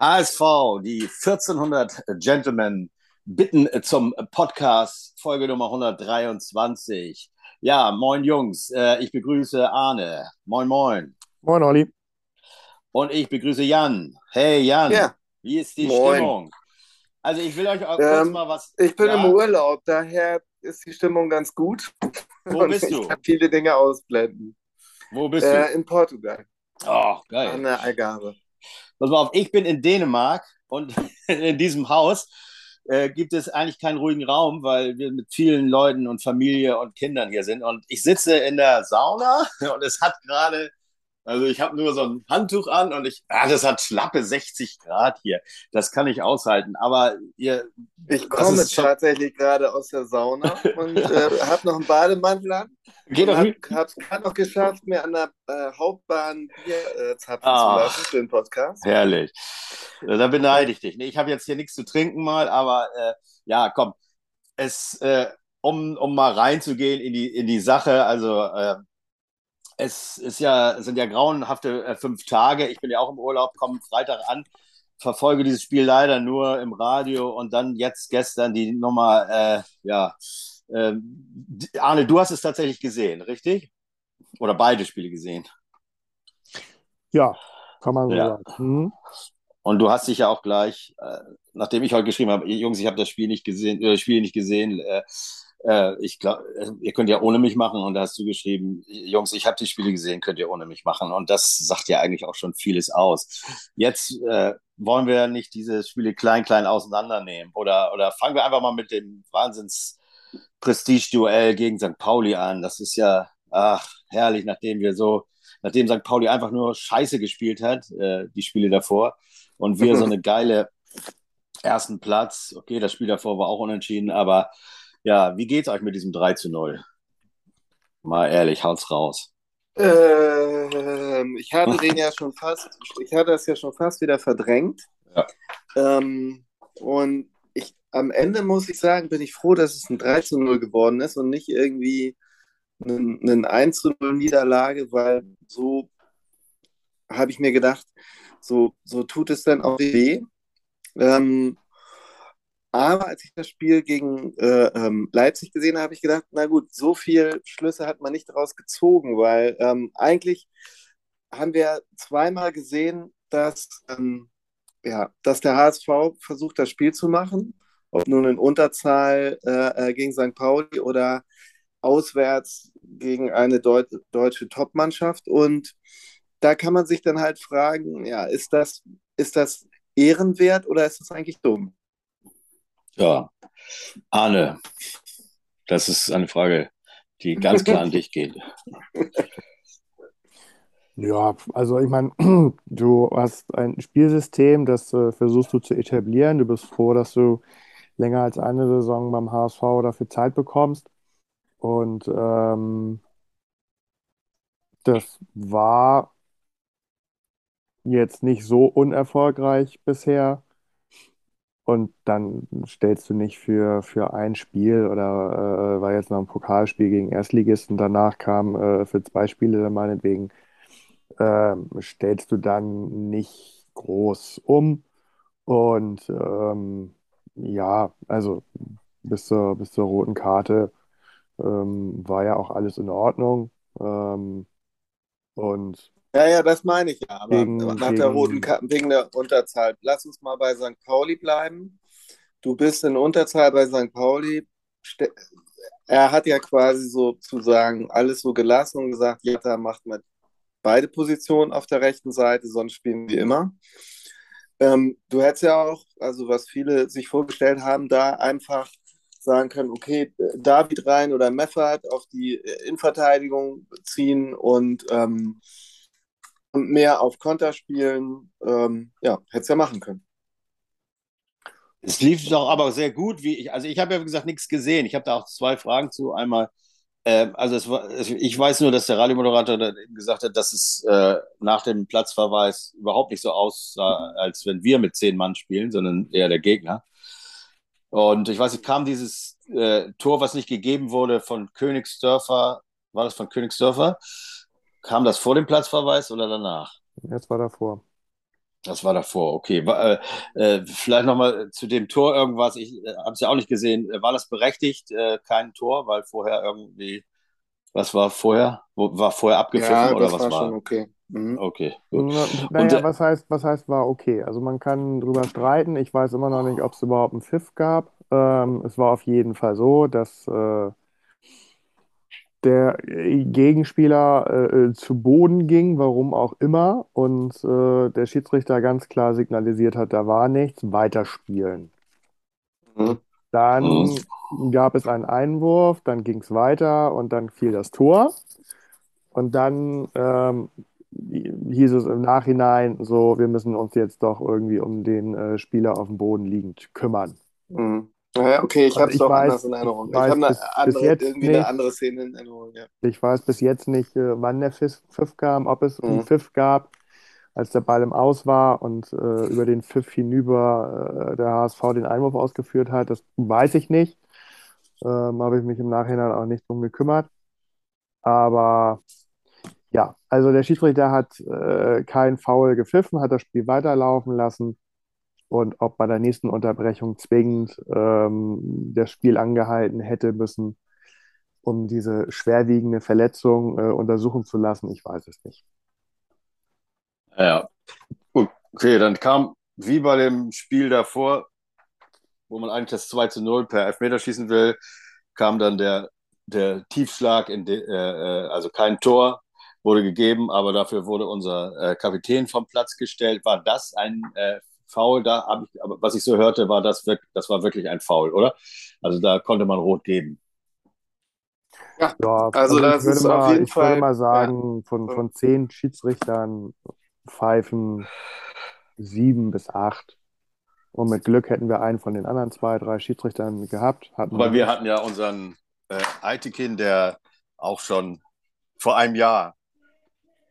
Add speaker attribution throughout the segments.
Speaker 1: ASV, die 1400 Gentlemen bitten zum Podcast, Folge Nummer 123. Ja, moin Jungs, äh, ich begrüße Arne. Moin, moin.
Speaker 2: Moin, Olli.
Speaker 1: Und ich begrüße Jan. Hey Jan, ja. wie ist die moin. Stimmung? Also ich will euch auch kurz ähm, mal was.
Speaker 3: Ich bin ja? im Urlaub, daher ist die Stimmung ganz gut.
Speaker 1: Wo bist ich du?
Speaker 3: Ich kann viele Dinge ausblenden.
Speaker 1: Wo bist
Speaker 3: äh,
Speaker 1: du?
Speaker 3: In Portugal.
Speaker 1: Oh, geil.
Speaker 3: An der Algarve.
Speaker 1: Pass mal auf, ich bin in Dänemark und in diesem Haus äh, gibt es eigentlich keinen ruhigen Raum, weil wir mit vielen Leuten und Familie und Kindern hier sind. Und ich sitze in der Sauna und es hat gerade also ich habe nur so ein Handtuch an und ich, ah, das hat schlappe 60 Grad hier. Das kann ich aushalten. Aber ihr.
Speaker 3: Ich komme tatsächlich gerade aus der Sauna und äh, habe noch einen Bademantel an. Geht hab, hab's gerade noch geschafft, mir an der äh, Hauptbahn Bier äh, zapfen ah, zu lassen für den Podcast.
Speaker 1: Herrlich. Da beneide ich dich. Ich habe jetzt hier nichts zu trinken mal, aber äh, ja, komm. Es, äh, um, um mal reinzugehen in die, in die Sache, also äh, es ist ja, sind ja grauenhafte äh, fünf Tage. Ich bin ja auch im Urlaub, komme Freitag an, verfolge dieses Spiel leider nur im Radio und dann jetzt gestern die Nummer, äh, ja, äh, Arne, du hast es tatsächlich gesehen, richtig? Oder beide Spiele gesehen?
Speaker 2: Ja, kann man so ja. sagen. Mhm.
Speaker 1: Und du hast dich ja auch gleich, äh, nachdem ich heute geschrieben habe, Jungs, ich habe das Spiel nicht gesehen, äh, Spiel nicht gesehen, äh, äh, ich glaube, ihr könnt ja ohne mich machen. Und da hast du geschrieben, Jungs, ich habe die Spiele gesehen, könnt ihr ohne mich machen. Und das sagt ja eigentlich auch schon vieles aus. Jetzt äh, wollen wir nicht diese Spiele klein, klein auseinandernehmen. Oder, oder fangen wir einfach mal mit dem Wahnsinns Prestige-Duell gegen St. Pauli an. Das ist ja, ach, herrlich, nachdem wir so, nachdem St. Pauli einfach nur Scheiße gespielt hat, äh, die Spiele davor. Und wir so eine geile ersten Platz. Okay, das Spiel davor war auch unentschieden, aber ja, wie geht's euch mit diesem 3 zu 0? Mal ehrlich, haut's raus.
Speaker 3: Ähm, ich hatte den ja schon fast, ich hatte das ja schon fast wieder verdrängt.
Speaker 1: Ja.
Speaker 3: Ähm, und ich, am Ende muss ich sagen, bin ich froh, dass es ein 3 zu 0 geworden ist und nicht irgendwie eine 1 zu 0 Niederlage, weil so habe ich mir gedacht, so, so tut es dann auch weh. Ähm, aber als ich das Spiel gegen äh, ähm, Leipzig gesehen habe, habe ich gedacht, na gut, so viel Schlüsse hat man nicht daraus gezogen, weil ähm, eigentlich haben wir zweimal gesehen, dass, ähm, ja, dass der HSV versucht, das Spiel zu machen, ob nun in Unterzahl äh, äh, gegen St. Pauli oder auswärts gegen eine Deut deutsche Topmannschaft. Und da kann man sich dann halt fragen, ja, ist das, ist das ehrenwert oder ist das eigentlich dumm?
Speaker 1: Ja, Arne, das ist eine Frage, die ganz klar an dich geht.
Speaker 2: Ja, also ich meine, du hast ein Spielsystem, das äh, versuchst du zu etablieren. Du bist froh, dass du länger als eine Saison beim HSV dafür Zeit bekommst. Und ähm, das war jetzt nicht so unerfolgreich bisher. Und dann stellst du nicht für, für ein Spiel oder äh, war jetzt noch ein Pokalspiel gegen Erstligisten, danach kam äh, für zwei Spiele meinetwegen, äh, stellst du dann nicht groß um. Und ähm, ja, also bis zur, bis zur roten Karte ähm, war ja auch alles in Ordnung. Ähm, und
Speaker 3: ja, ja, das meine ich ja. Aber gegen, nach der roten Karte, wegen der Unterzahl. Lass uns mal bei St. Pauli bleiben. Du bist in Unterzahl bei St. Pauli. Er hat ja quasi sozusagen alles so gelassen und gesagt, ja, da macht man beide Positionen auf der rechten Seite, sonst spielen wir immer. Ähm, du hättest ja auch, also was viele sich vorgestellt haben, da einfach sagen können, okay, David rein oder Meffert auf die Innenverteidigung ziehen und ähm, und mehr auf Konter spielen. Ähm, ja, hätte es ja machen können.
Speaker 1: Es lief doch aber sehr gut, wie ich, also ich habe ja wie gesagt nichts gesehen. Ich habe da auch zwei Fragen zu. Einmal, äh, also war, ich weiß nur, dass der Radiomoderator gesagt hat, dass es äh, nach dem Platzverweis überhaupt nicht so aussah, als wenn wir mit zehn Mann spielen, sondern eher der Gegner. Und ich weiß nicht, kam dieses äh, Tor, was nicht gegeben wurde, von Königsdörfer, war das von Königsdörfer? Kam das vor dem Platzverweis oder danach?
Speaker 2: Jetzt war davor.
Speaker 1: Das war davor, okay. War, äh, äh vielleicht nochmal zu dem Tor irgendwas. Ich äh, habe es ja auch nicht gesehen. War das berechtigt, äh, kein Tor, weil vorher irgendwie, was war vorher? War vorher abgepfiffen ja, oder was war?
Speaker 3: Schon okay. Mhm.
Speaker 1: Okay, gut.
Speaker 2: Naja, was heißt, was heißt war okay? Also man kann drüber streiten. Ich weiß immer noch nicht, ob es überhaupt einen Pfiff gab. Ähm, es war auf jeden Fall so, dass äh, der Gegenspieler äh, äh, zu Boden ging, warum auch immer, und äh, der Schiedsrichter ganz klar signalisiert hat, da war nichts, weiterspielen. Mhm. Dann mhm. gab es einen Einwurf, dann ging es weiter und dann fiel das Tor. Und dann ähm, hieß es im Nachhinein so, wir müssen uns jetzt doch irgendwie um den äh, Spieler auf dem Boden liegend kümmern.
Speaker 3: Mhm. Ja, okay, ich habe es doch weiß, anders in Erinnerung. Ich, ich habe eine andere, irgendwie nicht, eine andere Szene in Erinnerung. Ja.
Speaker 2: Ich weiß bis jetzt nicht, äh, wann der Pfiff kam, ob es mhm. einen Pfiff gab, als der Ball im Aus war und äh, über den Pfiff hinüber äh, der HSV den Einwurf ausgeführt hat. Das weiß ich nicht. Ähm, habe ich mich im Nachhinein auch nicht drum gekümmert. Aber ja, also der Schiedsrichter hat äh, kein Foul gepfiffen, hat das Spiel weiterlaufen lassen und ob bei der nächsten Unterbrechung zwingend ähm, das Spiel angehalten hätte müssen, um diese schwerwiegende Verletzung äh, untersuchen zu lassen, ich weiß es nicht.
Speaker 1: Ja. Okay, dann kam wie bei dem Spiel davor, wo man eigentlich das 2 zu 0 per Elfmeter schießen will, kam dann der, der Tiefschlag, in de, äh, äh, also kein Tor wurde gegeben, aber dafür wurde unser äh, Kapitän vom Platz gestellt. War das ein äh, Foul, da habe ich, aber was ich so hörte, war das, das war wirklich ein Foul, oder? Also da konnte man rot geben.
Speaker 2: Ja, ja also, also das ist mal, auf jeden ich Fall. Ich würde mal sagen, ja. von, von zehn Schiedsrichtern pfeifen sieben bis acht. Und mit Glück hätten wir einen von den anderen zwei, drei Schiedsrichtern gehabt.
Speaker 1: Hatten Aber wir hatten ja unseren äh, der auch schon vor einem Jahr,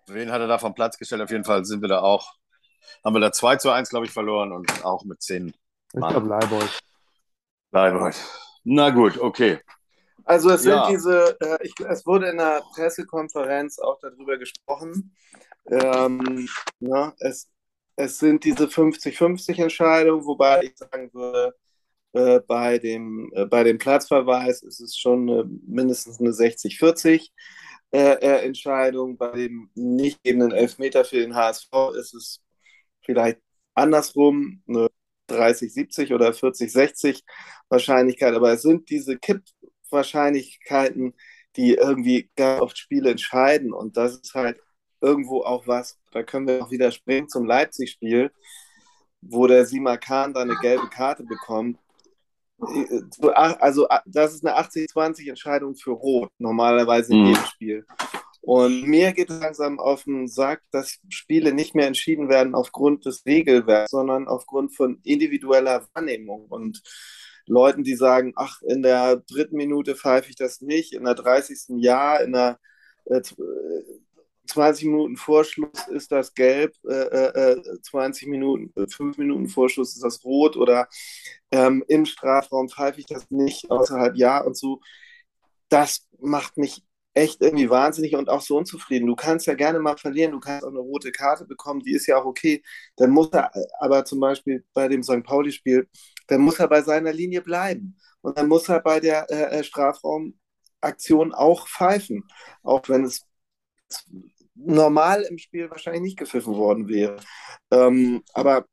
Speaker 1: wen hat er da vom Platz gestellt? Auf jeden Fall sind wir da auch haben wir da 2 zu 1, glaube ich, verloren und auch mit 10
Speaker 2: Ich glaube Leibold.
Speaker 1: Leibold. Na gut, okay.
Speaker 3: Also es sind ja. diese, äh, ich, es wurde in der Pressekonferenz auch darüber gesprochen. Ähm, ja, es, es sind diese 50-50 Entscheidungen, wobei ich sagen würde, äh, bei, dem, äh, bei dem Platzverweis ist es schon eine, mindestens eine 60-40 äh, äh, Entscheidung. Bei dem nicht gebenden Elfmeter für den HSV ist es vielleicht andersrum eine 30-70 oder 40-60 Wahrscheinlichkeit, aber es sind diese Kippwahrscheinlichkeiten, die irgendwie ganz oft Spiele entscheiden und das ist halt irgendwo auch was, da können wir auch wieder springen zum Leipzig-Spiel, wo der Sima Khan da eine gelbe Karte bekommt. Also das ist eine 80-20 Entscheidung für Rot, normalerweise in mhm. jedem Spiel. Und mir geht es langsam auf den Sack, dass Spiele nicht mehr entschieden werden aufgrund des Regelwerks, sondern aufgrund von individueller Wahrnehmung und Leuten, die sagen, ach, in der dritten Minute pfeife ich das nicht, in der 30. Jahr, in der äh, 20 äh, Minuten Vorschluss ist das gelb, äh, 20 äh, Minuten, 5 Minuten Vorschluss ist das rot oder ähm, im Strafraum pfeife ich das nicht außerhalb Jahr und so. Das macht mich echt irgendwie wahnsinnig und auch so unzufrieden. Du kannst ja gerne mal verlieren, du kannst auch eine rote Karte bekommen, die ist ja auch okay. Dann muss er aber zum Beispiel bei dem St. Pauli-Spiel, dann muss er bei seiner Linie bleiben. Und dann muss er bei der äh, äh Strafraumaktion auch pfeifen, auch wenn es normal im Spiel wahrscheinlich nicht gepfiffen worden wäre. Ähm, aber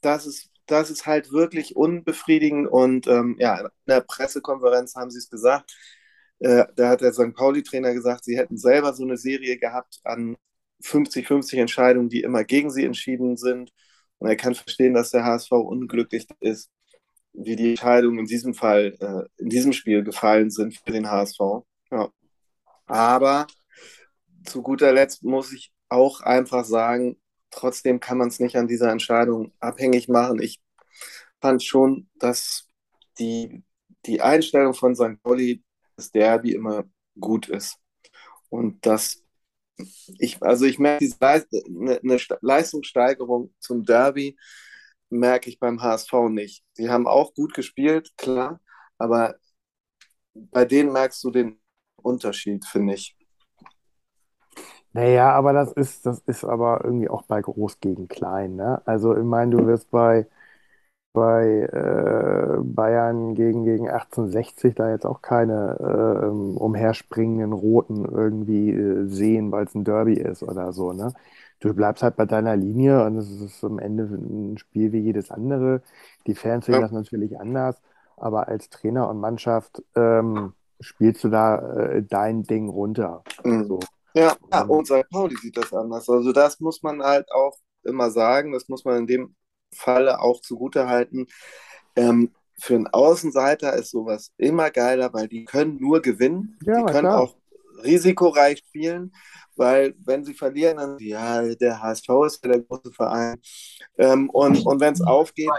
Speaker 3: das ist, das ist halt wirklich unbefriedigend und ähm, ja, in der Pressekonferenz haben sie es gesagt, äh, da hat der St. Pauli-Trainer gesagt, sie hätten selber so eine Serie gehabt an 50-50 Entscheidungen, die immer gegen sie entschieden sind. Und er kann verstehen, dass der HSV unglücklich ist, wie die Entscheidungen in diesem Fall, äh, in diesem Spiel gefallen sind für den HSV. Ja. Aber zu guter Letzt muss ich auch einfach sagen, trotzdem kann man es nicht an dieser Entscheidung abhängig machen. Ich fand schon, dass die, die Einstellung von St. Pauli Derby immer gut ist. Und dass ich, also ich merke diese Leist eine, eine Leistungssteigerung zum Derby, merke ich beim HSV nicht. Sie haben auch gut gespielt, klar, aber bei denen merkst du den Unterschied, finde ich.
Speaker 2: Naja, aber das ist, das ist aber irgendwie auch bei Groß gegen Klein, ne? Also ich meine, du wirst bei, bei äh, Bayern gegen, gegen 1860 da jetzt auch keine äh, ähm, umherspringenden Roten irgendwie äh, sehen, weil es ein Derby ist oder so, ne? Du bleibst halt bei deiner Linie und es ist am Ende ein Spiel wie jedes andere. Die Fans sehen
Speaker 3: Ja.
Speaker 2: das natürlich anders, aber als Trainer und Mannschaft ähm, spielst du da äh, dein Ding runter.
Speaker 3: Mhm.
Speaker 2: So.
Speaker 3: Ja, ja,
Speaker 2: Und
Speaker 3: und St. Pauli sieht das anders. Also das muss man halt auch immer sagen, das muss man in dem Falle auch zugutehalten. Ähm, für einen Außenseiter ist sowas immer geiler, weil die können nur gewinnen.
Speaker 2: ja,
Speaker 3: Die können
Speaker 2: klar.
Speaker 3: auch risikoreich spielen, weil wenn sie verlieren, dann ja, der HSV ist ja der große Verein. Ähm, und und wenn es aufgeht,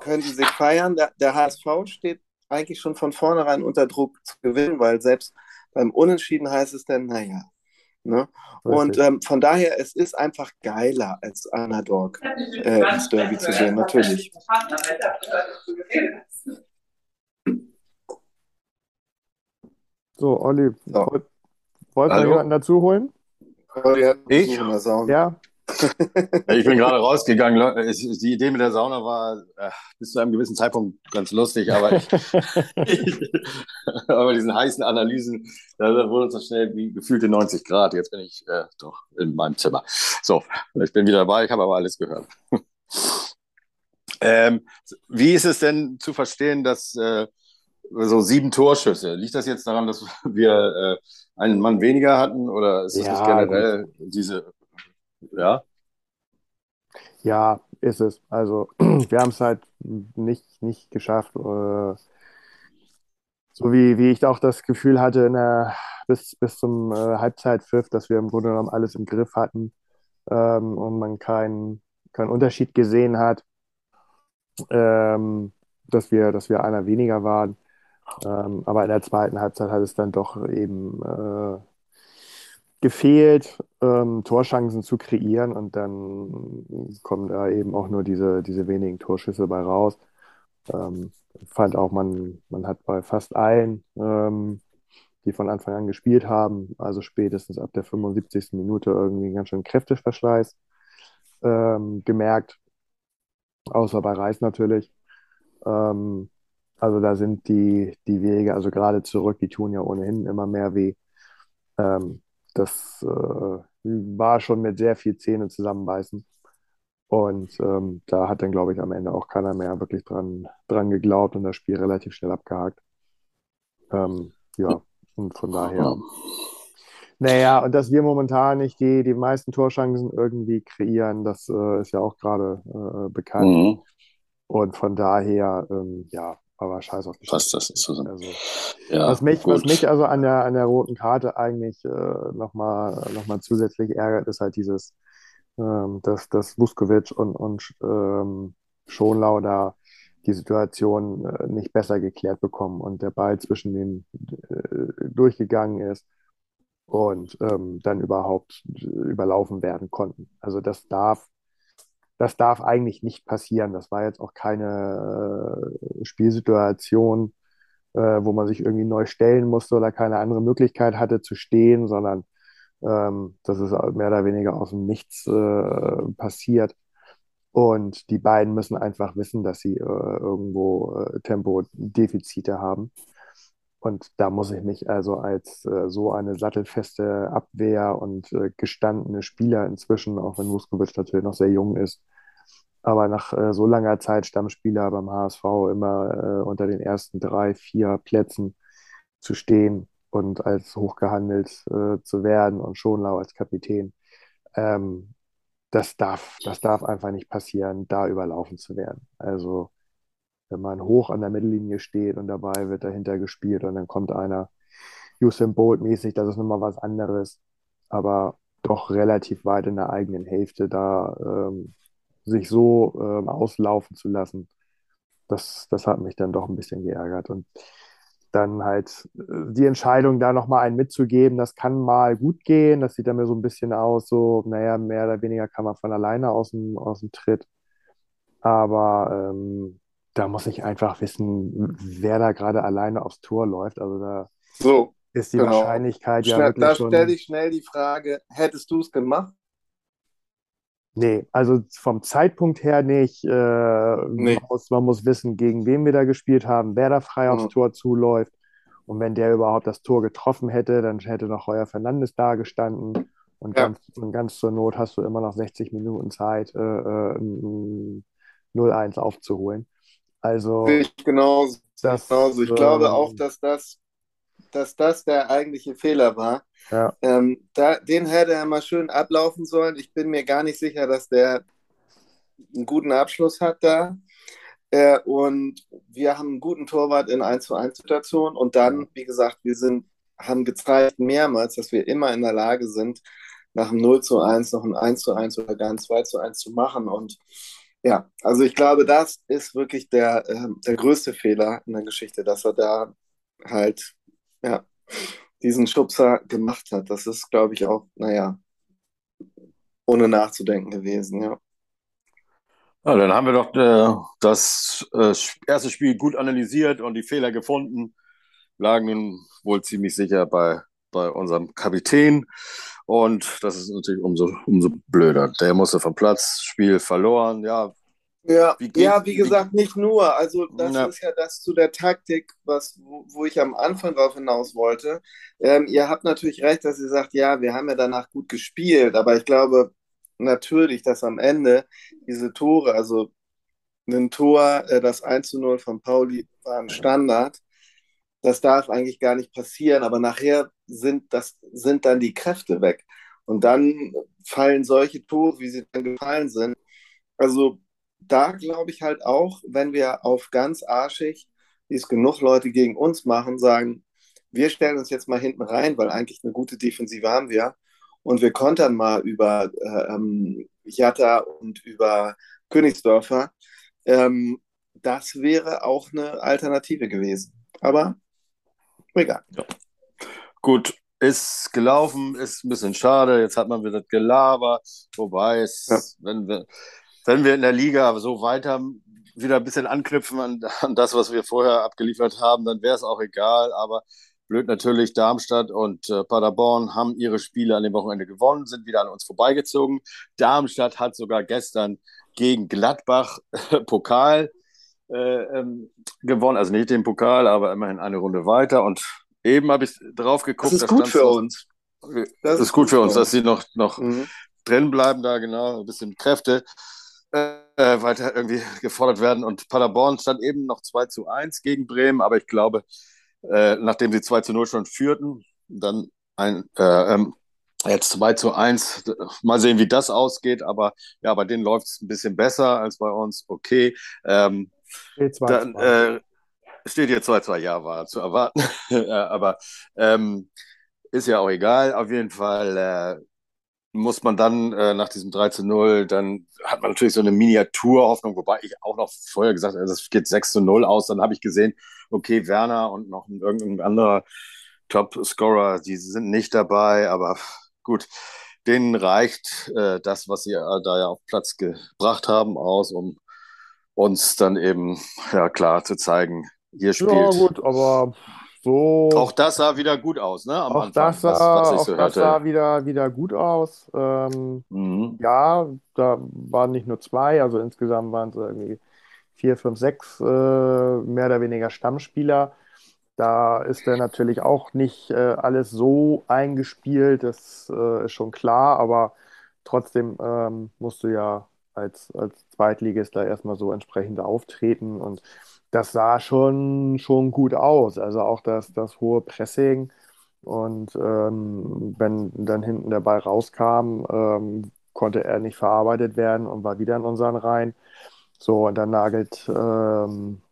Speaker 3: können sie sich feiern. Der, der HSV steht eigentlich schon von vornherein unter Druck zu gewinnen, weil selbst beim Unentschieden heißt es dann, naja. Ne? Und ähm, von daher, es ist einfach geiler als Underdog äh, ins Derby zu gehen, natürlich.
Speaker 2: So, Olli,
Speaker 3: So,
Speaker 2: wollt,
Speaker 1: Hallo?
Speaker 2: jemanden dazu holen?
Speaker 3: Einen
Speaker 1: Ich?
Speaker 2: Ja?
Speaker 1: Ich bin gerade rausgegangen. Es- Die Idee mit der Sauna war äh, bis zu einem gewissen Zeitpunkt ganz lustig, aber ich, aber diesen heißen Analysen, da wurde uns das schnell wie gefühlte 90 Grad. Jetzt bin ich äh, doch in meinem Zimmer. So, ich bin wieder dabei, ich habe aber alles gehört. Ähm, wie ist es denn zu verstehen, dass äh, so sieben Torschüsse, liegt das jetzt daran, dass wir äh, einen Mann weniger hatten oder ist das nicht
Speaker 2: Ja,
Speaker 1: generell diese, ja?
Speaker 2: Ja, ist es. Also, wir haben es halt nicht, nicht geschafft. Äh, so wie, wie ich auch das Gefühl hatte in der, bis, bis zum äh, Halbzeitpfiff, dass wir im Grunde genommen alles im Griff hatten ähm, und man keinen keinen Unterschied gesehen hat, ähm, dass wir, dass wir einer weniger waren. Ähm, aber in der zweiten Halbzeit hat es dann doch eben äh, gefehlt, ähm, Torchancen zu kreieren und dann kommen da eben auch nur diese, diese wenigen Torschüsse bei raus. Ähm, fand auch, man, man hat bei fast allen, ähm, die von Anfang an gespielt haben, also spätestens ab der 75. Minute irgendwie einen ganz schön Kräfteverschleiß ähm, gemerkt, außer bei Reis natürlich. Ähm, also da sind die, die Wege, also gerade zurück, die tun ja ohnehin immer mehr weh. Ähm, das äh, war schon mit sehr viel Zähne zusammenbeißen. Und ähm, da hat dann, glaube ich, am Ende auch keiner mehr wirklich dran, dran geglaubt und das Spiel relativ schnell abgehakt. Ähm, ja, und von daher. Naja, und dass wir momentan nicht die, die meisten Torchancen irgendwie kreieren, das äh, ist ja auch gerade äh, bekannt.
Speaker 1: Mhm.
Speaker 2: Und von daher, ähm, ja, aber scheiß auf die
Speaker 1: Passt das zusammen?
Speaker 2: Also,
Speaker 1: Ja,
Speaker 2: was mich, was mich also an der, an der roten Karte eigentlich äh, nochmal noch mal zusätzlich ärgert, ist halt dieses, ähm, dass, dass Vuskovic und, und ähm, Schonlau da die Situation äh, nicht besser geklärt bekommen und der Ball zwischen den äh, durchgegangen ist und ähm, dann überhaupt äh, überlaufen werden konnten. Also das darf, das darf eigentlich nicht passieren. Das war jetzt auch keine äh, Spielsituation, äh, wo man sich irgendwie neu stellen musste oder keine andere Möglichkeit hatte zu stehen, sondern ähm, das ist mehr oder weniger aus dem Nichts äh, passiert. Und die beiden müssen einfach wissen, dass sie äh, irgendwo äh, Tempodefizite haben. Und da muss ich mich also als äh, so eine sattelfeste Abwehr und äh, gestandene Spieler inzwischen, auch wenn Vuskovic natürlich noch sehr jung ist, aber nach äh, so langer Zeit Stammspieler beim HSV immer äh, unter den ersten drei, vier Plätzen zu stehen und als hochgehandelt äh, zu werden und Schonlau als Kapitän. Ähm, das darf, das darf einfach nicht passieren, da überlaufen zu werden. Also wenn man hoch an der Mittellinie steht und dabei wird dahinter gespielt und dann kommt einer Usain Bolt mäßig, das ist nochmal was anderes, aber doch relativ weit in der eigenen Hälfte da ähm, sich so ähm, auslaufen zu lassen, das, das hat mich dann doch ein bisschen geärgert und dann halt äh, die Entscheidung, da nochmal einen mitzugeben, das kann mal gut gehen, das sieht dann mir so ein bisschen aus, so, naja, mehr oder weniger kann man von alleine aus dem, aus dem Tritt, aber ähm, da muss ich einfach wissen, wer da gerade alleine aufs Tor läuft. Also da
Speaker 3: So,
Speaker 2: ist die
Speaker 3: Genau.
Speaker 2: Wahrscheinlichkeit ja
Speaker 3: Schnell,
Speaker 2: wirklich
Speaker 3: da
Speaker 2: schon.
Speaker 3: stelle ich schnell die Frage, hättest du es gemacht?
Speaker 2: Nee, also vom Zeitpunkt her nicht. Äh,
Speaker 3: Nee.
Speaker 2: man muss, man muss wissen, gegen wen wir da gespielt haben, wer da frei aufs
Speaker 3: Mhm.
Speaker 2: Tor zuläuft. Und wenn der überhaupt das Tor getroffen hätte, dann hätte noch Heuer Fernandes da gestanden. Und,
Speaker 3: Ja.
Speaker 2: ganz, und ganz zur Not hast du immer noch 60 Minuten Zeit, äh, äh, ein 0-1 aufzuholen. Also
Speaker 3: ich genauso.
Speaker 2: das,
Speaker 3: genauso. Ich glaube
Speaker 2: ähm,
Speaker 3: auch, dass das, dass das der eigentliche Fehler war.
Speaker 2: Ja.
Speaker 3: Ähm, da, den hätte er mal schön ablaufen sollen. Ich bin mir gar nicht sicher, dass der einen guten Abschluss hat da. Äh, und wir haben einen guten Torwart in 1 zu 1 Situationen. Und dann, wie gesagt, wir sind, haben gezeigt mehrmals, dass wir immer in der Lage sind, nach einem 0 zu 1 noch ein 1 zu 1 oder gar ein 2 zu 1 zu machen. Und ja, also ich glaube, das ist wirklich der, äh, der größte Fehler in der Geschichte, dass er da halt, ja, diesen Schubser gemacht hat. Das ist, glaube ich, auch, naja, ohne nachzudenken gewesen, ja.
Speaker 1: Ja, dann haben wir doch äh, das äh, erste Spiel gut analysiert und die Fehler gefunden. Lagen wohl ziemlich sicher bei, bei unserem Kapitän. Und das ist natürlich umso, umso blöder. Der musste vom Platz, Spiel verloren. Ja,
Speaker 3: Ja,
Speaker 1: Wie geht-
Speaker 3: ja, wie gesagt, nicht nur. Also das
Speaker 1: Ja.
Speaker 3: ist ja das zu der Taktik, was, wo, wo ich am Anfang drauf hinaus wollte. Ähm, ihr habt natürlich recht, dass ihr sagt, ja, wir haben ja danach gut gespielt, aber ich glaube natürlich, dass am Ende diese Tore, also ein Tor, äh, das 1 zu 0 von Pauli war ein Standard, das darf eigentlich gar nicht passieren, aber nachher sind, das, sind dann die Kräfte weg. Und dann fallen solche Tore, wie sie dann gefallen sind. Also da glaube ich halt auch, wenn wir auf ganz arschig, wie es genug Leute gegen uns machen, sagen, wir stellen uns jetzt mal hinten rein, weil eigentlich eine gute Defensive haben wir. Und wir kontern mal über äh, ähm, Jatta und über Königsdörfer. Ähm, das wäre auch eine Alternative gewesen. Aber egal.
Speaker 1: gut, ist gelaufen, ist ein bisschen schade. Jetzt hat man wieder gelabert. Wobei es,
Speaker 3: Ja.
Speaker 1: wenn wir, wenn wir in der Liga so weiter wieder ein bisschen anknüpfen an, an das, was wir vorher abgeliefert haben, dann wäre es auch egal. Aber blöd natürlich, Darmstadt und äh, Paderborn haben ihre Spiele an dem Wochenende gewonnen, sind wieder an uns vorbeigezogen. Darmstadt hat sogar gestern gegen Gladbach Pokal äh, ähm, gewonnen, also nicht den Pokal, aber immerhin eine Runde weiter. Und eben habe ich drauf
Speaker 3: Das
Speaker 1: geguckt.
Speaker 3: ist
Speaker 1: da
Speaker 3: gut für uns.
Speaker 1: Das ist gut für uns, dass sie noch, noch
Speaker 3: Mhm.
Speaker 1: drin bleiben da, genau, ein bisschen Kräfte äh, weiter irgendwie gefordert werden. Und Paderborn stand eben noch 2 zu 1 gegen Bremen, aber ich glaube, äh, nachdem sie 2 zu 0 schon führten, dann ein, äh, ähm, jetzt 2 zu 1, mal sehen, wie das ausgeht, aber ja, bei denen läuft es ein bisschen besser als bei uns, okay. Ähm,
Speaker 2: steht 2-2.
Speaker 1: Dann äh, steht hier 2-2, ja, war zu erwarten. Aber ähm, ist ja auch egal. Auf jeden Fall äh, muss man dann äh, nach diesem 3 zu 0, dann hat man natürlich so eine Miniaturhoffnung, wobei ich auch noch vorher gesagt habe, es geht 6 zu 0 aus. Dann habe ich gesehen, okay, Werner und noch ein, irgendein anderer Top-Scorer, die sind nicht dabei, aber gut, denen reicht äh, das, was sie äh, da ja auf Platz gebracht haben, aus, um uns dann eben, ja klar, zu zeigen, hier
Speaker 2: Ja,
Speaker 1: spielt.
Speaker 2: gut, aber so.
Speaker 1: Auch das sah wieder gut aus, ne? Am
Speaker 2: Auch
Speaker 1: Anfang,
Speaker 2: das sah,
Speaker 1: was, was
Speaker 2: auch
Speaker 1: so
Speaker 2: das sah wieder, wieder gut aus. Ähm,
Speaker 1: Mhm.
Speaker 2: ja, da waren nicht nur zwei, also insgesamt waren es irgendwie vier, fünf, sechs äh, mehr oder weniger Stammspieler. Da ist er natürlich auch nicht äh, alles so eingespielt, das äh, ist schon klar, aber trotzdem ähm, musst du ja als, als Zweitligist da erstmal so entsprechend auftreten und das sah schon, schon gut aus. Also auch das, das hohe Pressing und ähm, wenn dann hinten der Ball rauskam, ähm, konnte er nicht verarbeitet werden und war wieder in unseren Reihen. So, und dann nagelt ähm,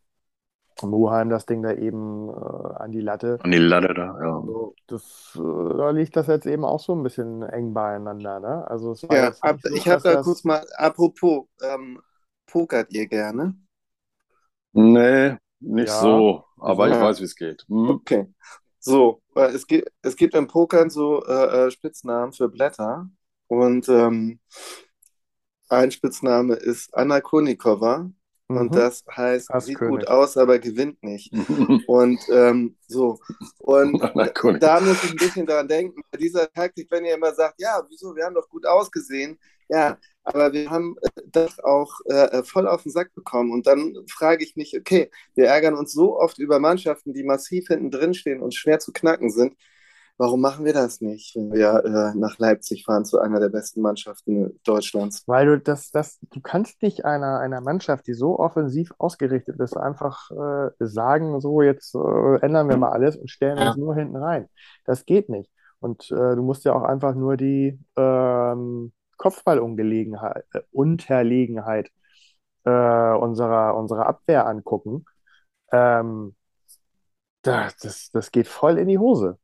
Speaker 2: Muheim das Ding da eben äh, an die Latte.
Speaker 1: An die Latte da, ja.
Speaker 2: So, das, äh, da liegt das jetzt eben auch so ein bisschen eng beieinander, ne? Also es war
Speaker 3: Ja, ab,
Speaker 2: nicht so,
Speaker 3: ich habe da
Speaker 2: das,
Speaker 3: kurz mal, apropos, ähm, pokert ihr gerne?
Speaker 1: Nee, nicht
Speaker 2: Ja.
Speaker 1: so, aber ich
Speaker 3: Ja.
Speaker 1: weiß, wie es geht. Hm?
Speaker 3: Okay. So, weil es gibt, es gibt im Pokern so äh, äh, Spitznamen für Blätter und ähm, ein Spitzname ist Anna Kurnikova Und
Speaker 2: Mhm.
Speaker 3: das heißt,
Speaker 2: Hass
Speaker 3: sieht
Speaker 2: König.
Speaker 3: gut aus, aber gewinnt nicht. Und ähm, so. Und da muss ich ein bisschen dran denken, bei dieser Taktik, wenn ihr immer sagt, ja, wieso, wir haben doch gut ausgesehen. Ja, aber wir haben äh, das auch äh, voll auf den Sack bekommen. Und dann frage ich mich, okay, wir ärgern uns so oft über Mannschaften, die massiv hinten drin stehen und schwer zu knacken sind. Warum machen wir das nicht, wenn wir äh, nach Leipzig fahren zu einer der besten Mannschaften Deutschlands?
Speaker 2: Weil du das, das, du kannst nicht einer, einer Mannschaft, die so offensiv ausgerichtet ist, einfach äh, sagen, so jetzt äh, ändern wir mal alles und stellen uns nur hinten rein. Das geht nicht. Und äh, du musst ja auch einfach nur die ähm, Kopfballungelegenheit, äh, Unterlegenheit äh, unserer, unserer Abwehr angucken. Ähm, da, das, das geht voll in die Hose.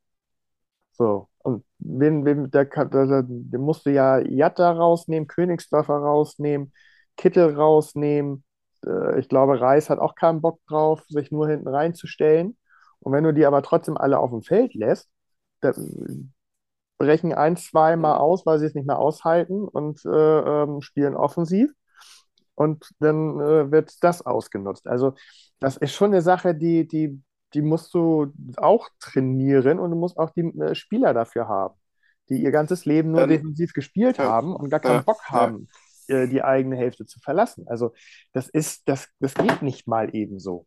Speaker 2: So, und wen, wen, da, kann- da, da, da musst du ja Jatta rausnehmen, Königsdörfer rausnehmen, Kittel rausnehmen. Äh, ich glaube, Reis hat auch keinen Bock drauf, sich nur hinten reinzustellen. Und wenn du die aber trotzdem alle auf dem Feld lässt, da brechen ein, zwei mal aus, weil sie es nicht mehr aushalten und äh, ähm, spielen offensiv. Und dann äh, wird das ausgenutzt. Also, das ist schon eine Sache, die, die, die musst du auch trainieren und du musst auch die äh, Spieler dafür haben, die ihr ganzes Leben nur
Speaker 3: Dann-
Speaker 2: defensiv gespielt
Speaker 3: Ja.
Speaker 2: haben und gar keinen
Speaker 3: Ja.
Speaker 2: Bock haben, äh, die eigene Hälfte zu verlassen. Also, das ist, das, das geht nicht mal eben so.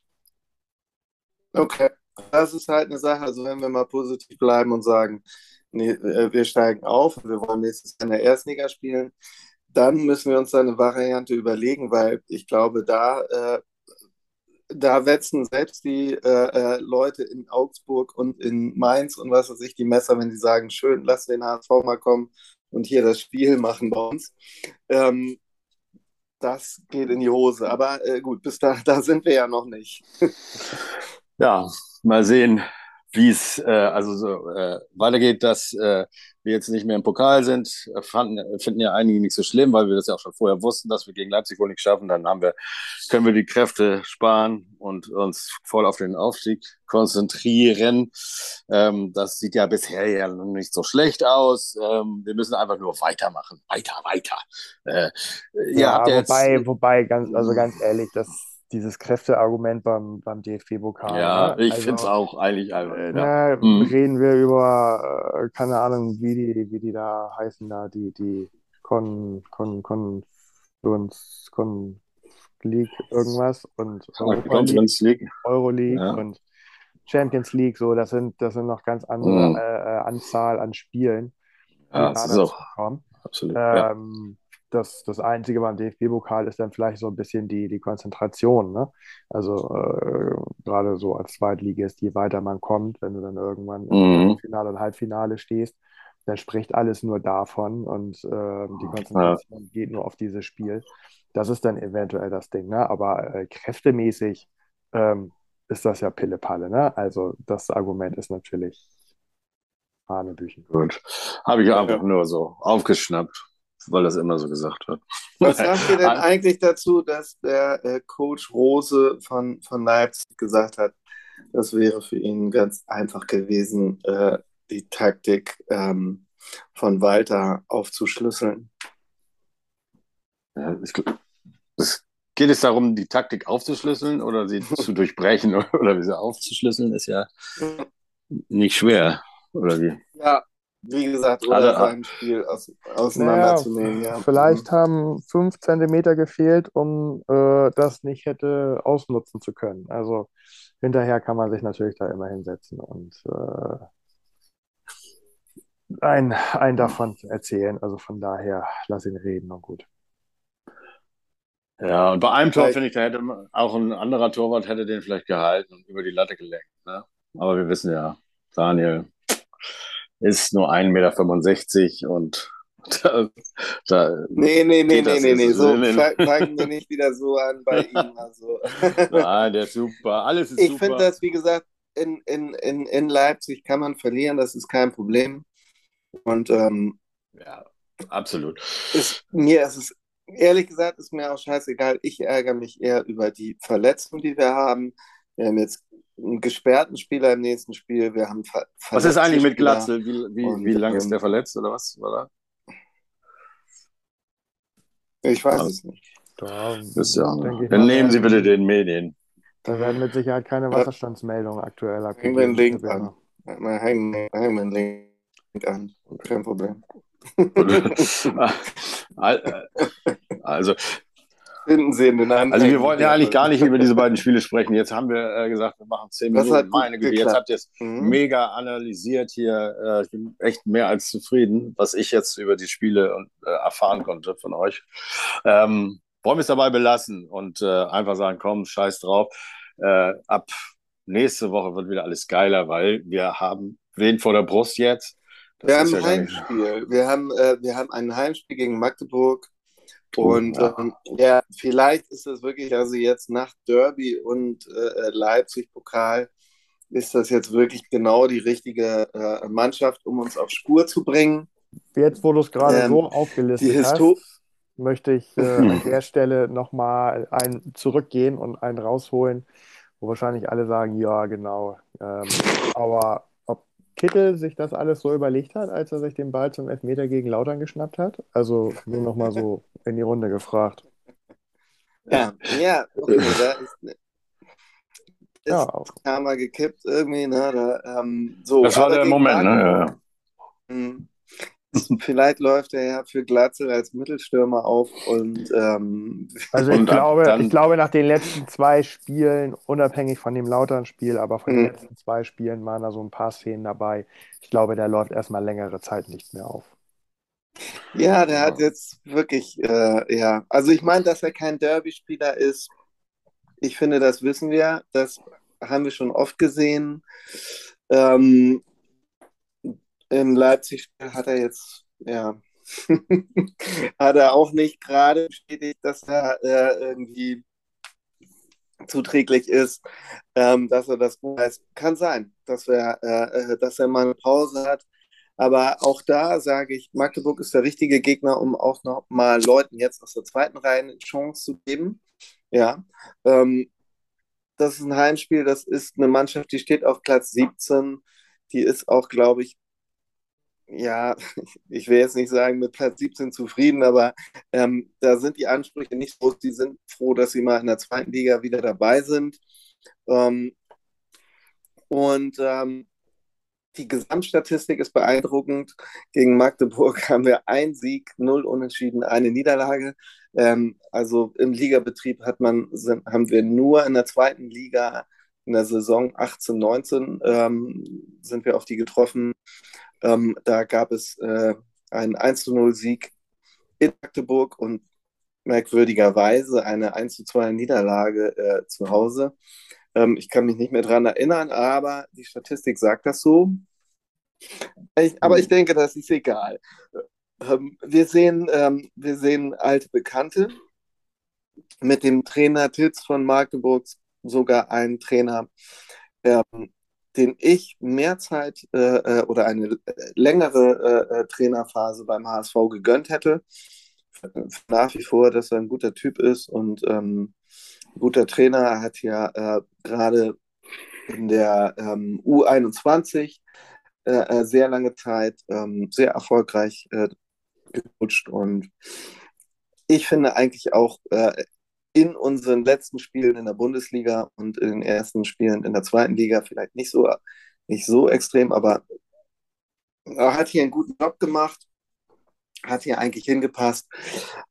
Speaker 3: Okay, das ist halt eine Sache. Also wenn wir mal positiv bleiben und sagen, nee, äh, wir steigen auf, wir wollen nächstes Jahr in der Erstliga spielen, dann müssen wir uns da eine Variante überlegen, weil ich glaube, da, äh, da wetzen selbst die äh, äh, Leute in Augsburg und in Mainz und was weiß ich, die Messer, wenn sie sagen, schön, lass den HSV mal kommen und hier das Spiel machen bei uns. Ähm, das geht in die Hose. Aber äh, gut, bis da, da sind wir ja noch nicht.
Speaker 1: Ja, mal sehen, wie es äh, also so äh, weitergeht, dass äh, wir jetzt nicht mehr im Pokal sind. Äh, Fanden, finden ja einige nicht so schlimm, weil wir das ja auch schon vorher wussten, dass wir gegen Leipzig wohl nicht schaffen. Dann haben wir, können wir die Kräfte sparen und uns voll auf den Aufstieg konzentrieren. Ähm, das sieht ja bisher ja noch nicht so schlecht aus. Ähm, wir müssen einfach nur weitermachen. Weiter, weiter. Äh, ja jetzt,
Speaker 2: wobei, wobei, ganz, also ganz ehrlich, das, dieses Kräfteargument beim, beim DFB-Pokal.
Speaker 1: ja,
Speaker 2: ne?
Speaker 1: ich
Speaker 2: Also,
Speaker 1: finde es auch eigentlich albern.
Speaker 2: Äh,
Speaker 1: Ja.
Speaker 2: na,
Speaker 1: Mhm.
Speaker 2: reden wir über, äh, keine Ahnung, wie die, wie die da heißen, da, die, die Con, Con, Con, Con, Con League irgendwas und Europa League,
Speaker 1: League.
Speaker 2: Euroleague
Speaker 1: Ja.
Speaker 2: und Champions League, so, das sind, das sind noch ganz andere
Speaker 1: Mhm.
Speaker 2: äh, äh, Anzahl an Spielen,
Speaker 1: Ja,
Speaker 2: da
Speaker 1: das ist auch absolut. ja.
Speaker 2: Ähm, das, das Einzige beim DFB-Pokal ist dann vielleicht so ein bisschen die, die Konzentration. Ne? Also äh, gerade so als Zweitligist, je weiter man kommt, wenn du dann irgendwann im
Speaker 1: Mhm.
Speaker 2: Finale und Halbfinale stehst, dann spricht alles nur davon und ähm, die Konzentration geht nur auf dieses Spiel. Das ist dann eventuell das Ding. Ne? Aber äh, kräftemäßig ähm, ist das ja Pille-Palle. Ne? Also das Argument ist natürlich Hanebüchen.
Speaker 1: Gut. Habe ich einfach
Speaker 3: Ja.
Speaker 1: nur so aufgeschnappt, weil das immer so gesagt wird.
Speaker 3: Was sagt ihr denn eigentlich dazu, dass der äh, Coach Rose von, von Leipzig gesagt hat, das wäre für ihn ganz einfach gewesen, äh, die Taktik ähm, von Walter aufzuschlüsseln?
Speaker 1: Ja, ich, glaub, es geht es darum, die Taktik aufzuschlüsseln oder sie zu durchbrechen oder, oder sie aufzuschlüsseln, ist ja nicht schwer. Oder wie?
Speaker 3: Ja, wie gesagt, oder
Speaker 1: Alle-
Speaker 3: sein Spiel aus, auseinanderzunehmen. Ja.
Speaker 2: Vielleicht haben fünf Zentimeter gefehlt, um äh, das nicht hätte ausnutzen zu können. Also hinterher kann man sich natürlich da immer hinsetzen und äh, ein, ein davon erzählen. Also von daher, lass ihn reden und gut.
Speaker 1: Ja, und bei einem Tor finde ich, da hätte man- auch ein anderer Torwart hätte den vielleicht gehalten und über die Latte gelenkt. Ne? Aber wir wissen ja, Daniel ist nur 1,65 Meter und da, da,
Speaker 3: Nee, nee, nee, nee, nee, nee. So,
Speaker 1: Nee, nee.
Speaker 3: fa- fangen wir nicht wieder so an bei ihm. Also.
Speaker 1: nein, der ist super. Alles ist
Speaker 3: Ich
Speaker 1: super.
Speaker 3: finde das, wie gesagt, in, in, in, in Leipzig kann man verlieren, das ist kein Problem. Und ähm,
Speaker 1: Ja, absolut.
Speaker 3: ist, mir ist es, ehrlich gesagt, ist mir auch scheißegal. Ich ärgere mich eher über die Verletzung, die wir haben. Wir haben jetzt einen gesperrten Spieler im nächsten Spiel. Wir haben ver
Speaker 1: Was ist eigentlich mit. Glatzel? Wie, wie,
Speaker 3: Und,
Speaker 1: wie lange ist
Speaker 3: ähm,
Speaker 1: der verletzt oder was? Oder?
Speaker 3: Ich weiß es nicht.
Speaker 1: Da, ja, dann nehmen Sie bitte den Medien.
Speaker 2: Da werden mit Sicherheit keine Wasserstandsmeldungen aktuell
Speaker 3: aktuell. Hängen wir einen Link an. Hängen wir einen Link an. Kein Problem.
Speaker 1: also,
Speaker 3: finden Sie in den
Speaker 1: anderen. Also wir wollten ja eigentlich gar nicht über diese beiden Spiele sprechen. Jetzt haben wir äh, gesagt, wir machen zehn Minuten. Hat Meine Güte, jetzt habt ihr es mhm. mega analysiert hier. Äh, ich bin echt mehr als zufrieden, was ich jetzt über die Spiele und, äh, erfahren konnte von euch. Ähm, wollen wir es dabei belassen und äh, einfach sagen, komm, scheiß drauf. Äh, ab nächste Woche wird wieder alles geiler, weil wir haben wen vor der Brust jetzt.
Speaker 3: Das wir haben ja ein Heimspiel. Wir haben, äh, wir haben ein Heimspiel gegen Magdeburg und ja. Ähm, ja, vielleicht ist es wirklich, also jetzt nach Derby und äh, Leipzig-Pokal, ist das jetzt wirklich genau die richtige äh, Mannschaft, um uns auf Spur zu bringen.
Speaker 2: Jetzt, wo du es gerade ähm, so aufgelistet hast, möchte ich äh, an der Stelle nochmal einen zurückgehen und einen rausholen, wo wahrscheinlich alle sagen, ja, genau. Ähm, aber Kittel sich das alles so überlegt hat, als er sich den Ball zum Elfmeter gegen Lautern geschnappt hat? Also nur nochmal so in die Runde gefragt.
Speaker 3: Ja, ja, okay, da ist, ist ja. Karma gekippt irgendwie, ne? Da, ähm, so,
Speaker 1: das war der Moment, ne? Ja.
Speaker 3: Hm. Vielleicht läuft er ja für Glatzel als Mittelstürmer auf und ähm,
Speaker 2: also ich, und glaube, dann, ich glaube, nach den letzten zwei Spielen, unabhängig von dem Lautern-Spiel, aber von den mhm. letzten zwei Spielen waren da so ein paar Szenen dabei. Ich glaube, der läuft erstmal längere Zeit nicht mehr auf.
Speaker 3: Ja, der ja. hat jetzt wirklich, äh, ja, also ich meine, dass er kein Derby-Spieler ist. Ich finde, das wissen wir. Das haben wir schon oft gesehen. Ähm, in Leipzig hat er jetzt, ja, hat er auch nicht gerade bestätigt, dass er äh, irgendwie zuträglich ist, ähm, dass er das gut heißt. Kann sein, dass er, äh, äh, dass er mal eine Pause hat. Aber auch da sage ich, Magdeburg ist der richtige Gegner, um auch noch mal Leuten jetzt aus der zweiten Reihe eine Chance zu geben. Ja, ähm, das ist ein Heimspiel, das ist eine Mannschaft, die steht auf Platz 17. Die ist auch, glaube ich, ja, ich will jetzt nicht sagen, mit Platz 17 zufrieden, aber ähm, da sind die Ansprüche nicht groß. Die sind froh, dass sie mal in der zweiten Liga wieder dabei sind. Ähm, und ähm, die Gesamtstatistik ist beeindruckend. Gegen Magdeburg haben wir ein Sieg, null Unentschieden, eine Niederlage. Ähm, also im Ligabetrieb hat man, sind, haben wir nur in der zweiten Liga in der Saison 18, 19 ähm, sind wir auf die getroffen. Ähm, da gab es äh, einen 1-0-Sieg in Magdeburg und merkwürdigerweise eine 1-2 Niederlage äh, zu Hause. Ähm, ich kann mich nicht mehr daran erinnern, aber die Statistik sagt das so. Ich, aber ich denke, das ist egal. Ähm, wir, sehen, ähm, wir sehen alte Bekannte. Mit dem Trainer Titz von Magdeburg sogar einen Trainer, ähm, den ich mehr Zeit äh, äh oder eine längere äh, äh Trainerphase beim HSV gegönnt hätte. Nach wie vor, dass er ein guter Typ ist und ähm, ein guter Trainer. Er hat ja äh, gerade in der ähm, U21 äh, äh, sehr lange Zeit ähm, sehr erfolgreich gerutscht und ich finde eigentlich auch in unseren letzten Spielen in der Bundesliga und in den ersten Spielen in der zweiten Liga vielleicht nicht so, nicht so extrem, aber er hat hier einen guten Job gemacht, hat hier eigentlich hingepasst.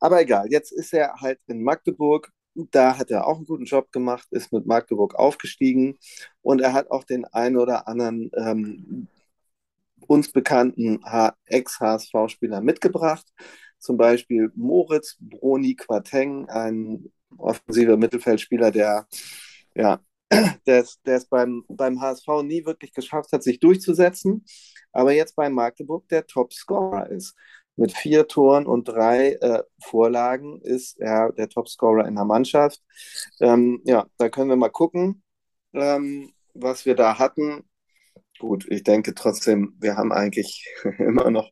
Speaker 3: Aber egal, jetzt ist er halt in Magdeburg. Da hat er auch einen guten Job gemacht, ist mit Magdeburg aufgestiegen und er hat auch den einen oder anderen ähm, uns bekannten Ex-HSV-Spieler mitgebracht. Zum Beispiel Moritz Broni Quateng, ein offensiver Mittelfeldspieler, der ja, der es, der beim, beim HSV nie wirklich geschafft hat, sich durchzusetzen, aber jetzt bei Magdeburg der Topscorer ist. Mit vier Toren und drei äh, Vorlagen ist er der Topscorer in der Mannschaft. Ähm, ja, da können wir mal gucken, ähm, was wir da hatten. Gut, ich denke trotzdem, wir haben eigentlich immer noch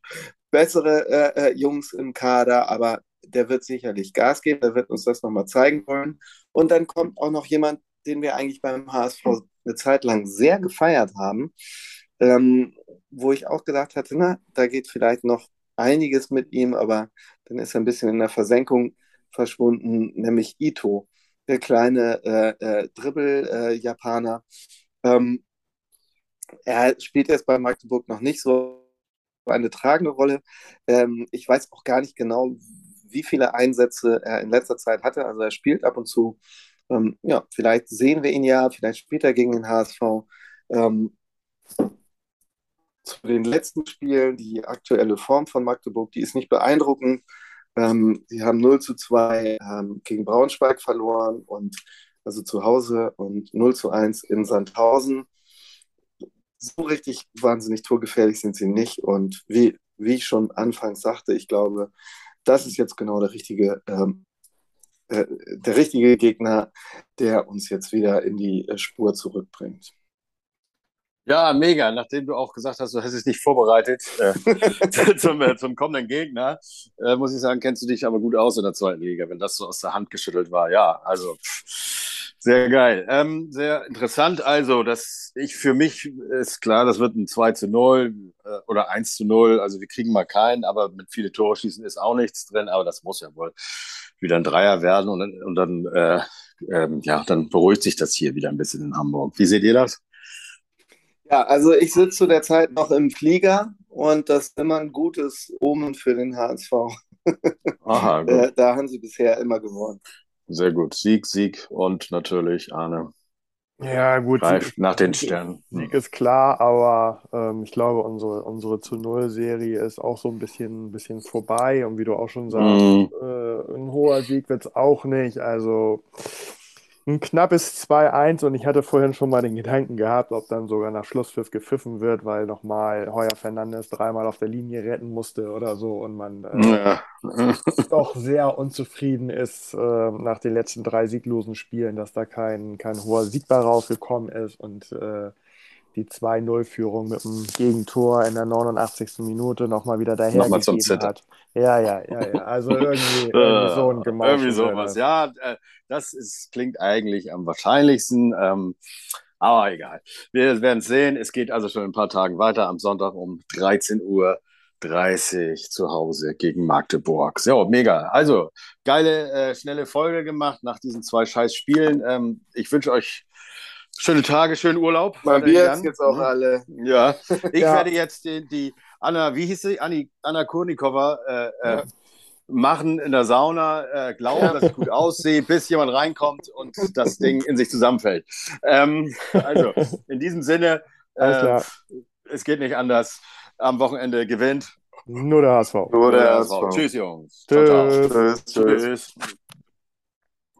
Speaker 3: bessere äh, äh, Jungs im Kader, aber der wird sicherlich Gas geben, der wird uns das nochmal zeigen wollen. Und dann kommt auch noch jemand, den wir eigentlich beim HSV eine Zeit lang sehr gefeiert haben, ähm, wo ich auch gedacht hatte, na, da geht vielleicht noch einiges mit ihm, aber dann ist er ein bisschen in der Versenkung. verschwunden, nämlich Ito, der kleine äh, äh, Dribbel-Japaner. Ähm, er spielt jetzt bei Magdeburg noch nicht so eine tragende Rolle. Ähm, ich weiß auch gar nicht genau, wie viele Einsätze er in letzter Zeit hatte. Also er spielt ab und zu. Ähm, ja, vielleicht sehen wir ihn ja, vielleicht spielt er gegen den HSV. Ähm, zu den letzten Spielen, die aktuelle Form von Magdeburg, die ist nicht beeindruckend. Ähm, sie haben 0 zu 2 ähm, gegen Braunschweig verloren und also zu Hause und 0 zu 1 in Sandhausen. So richtig wahnsinnig torgefährlich sind sie nicht. Und wie, wie ich schon anfangs sagte, ich glaube, das ist jetzt genau der richtige, ähm, äh, der richtige Gegner, der uns jetzt wieder in die äh, Spur zurückbringt.
Speaker 1: Ja, mega. Nachdem du auch gesagt hast, du hast es nicht vorbereitet äh, zum, äh, zum kommenden Gegner, äh, muss ich sagen, kennst du dich aber gut aus in der zweiten Liga, wenn das so aus der Hand geschüttelt war. Ja, also sehr geil. Ähm, sehr interessant. Also, dass ich für mich ist klar, das wird ein 2 zu 0 äh, oder 1 zu 0. Also wir kriegen mal keinen, aber mit viele Tore schießen ist auch nichts drin, aber das muss ja wohl wieder ein Dreier werden und, und dann, äh, ähm, ja, dann beruhigt sich das hier wieder ein bisschen in Hamburg. Wie seht ihr das?
Speaker 3: Ja, also ich sitze zu der Zeit noch im Flieger und das ist immer ein gutes Omen für den HSV. Aha, gut. Äh, da haben sie bisher immer gewonnen.
Speaker 1: Sehr gut. Sieg, Sieg und natürlich Arne.
Speaker 2: Ja, gut.
Speaker 1: Greift nach den Sternen.
Speaker 2: Sieg ist klar, aber ähm, ich glaube, unsere, unsere zu Null-Serie ist auch so ein bisschen, ein bisschen vorbei. Und wie du auch schon sagst, mm. äh, ein hoher Sieg wird es auch nicht. Also ein knappes 2-1 und ich hatte vorhin schon mal den Gedanken gehabt, ob dann sogar nach Schlusspfiff gepfiffen wird, weil nochmal Heuer Fernandes dreimal auf der Linie retten musste oder so und man äh, ja. doch sehr unzufrieden ist äh, nach den letzten drei sieglosen Spielen, dass da kein, kein hoher Sieg bei rausgekommen ist und äh, die 2-0-Führung mit dem Gegentor in der 89. Minute nochmal wieder dahergegeben hat. Ja, ja, ja, ja. Also irgendwie, irgendwie so ein Gemauschel.
Speaker 1: Irgendwie sowas. Ja, äh, das ist, klingt eigentlich am wahrscheinlichsten. Ähm, aber egal. Wir werden es sehen. Es geht also schon ein paar Tagen weiter. Am Sonntag um 13 Uhr 30 zu Hause gegen Magdeburg. So, mega. Also, geile, äh, schnelle Folge gemacht nach diesen zwei scheiß Spielen. Ähm, ich wünsche euch Schöne Tage, schönen Urlaub.
Speaker 3: Mein Bier ist jetzt auch mhm. alle.
Speaker 1: Ja, ich ja. werde jetzt die, die, Anna, wie hieß sie? Anni, Anna Kurnikova äh, äh, ja. machen in der Sauna, äh, glauben, dass ich gut aussehe, bis jemand reinkommt und das Ding in sich zusammenfällt. Ähm, also, in diesem Sinne, äh, es geht nicht anders. Am Wochenende gewinnt.
Speaker 2: Nur der HSV.
Speaker 1: Nur der HSV. Tschüss, Jungs.
Speaker 2: Tschüss. Ciao, ciao. Tschüss. Tschüss.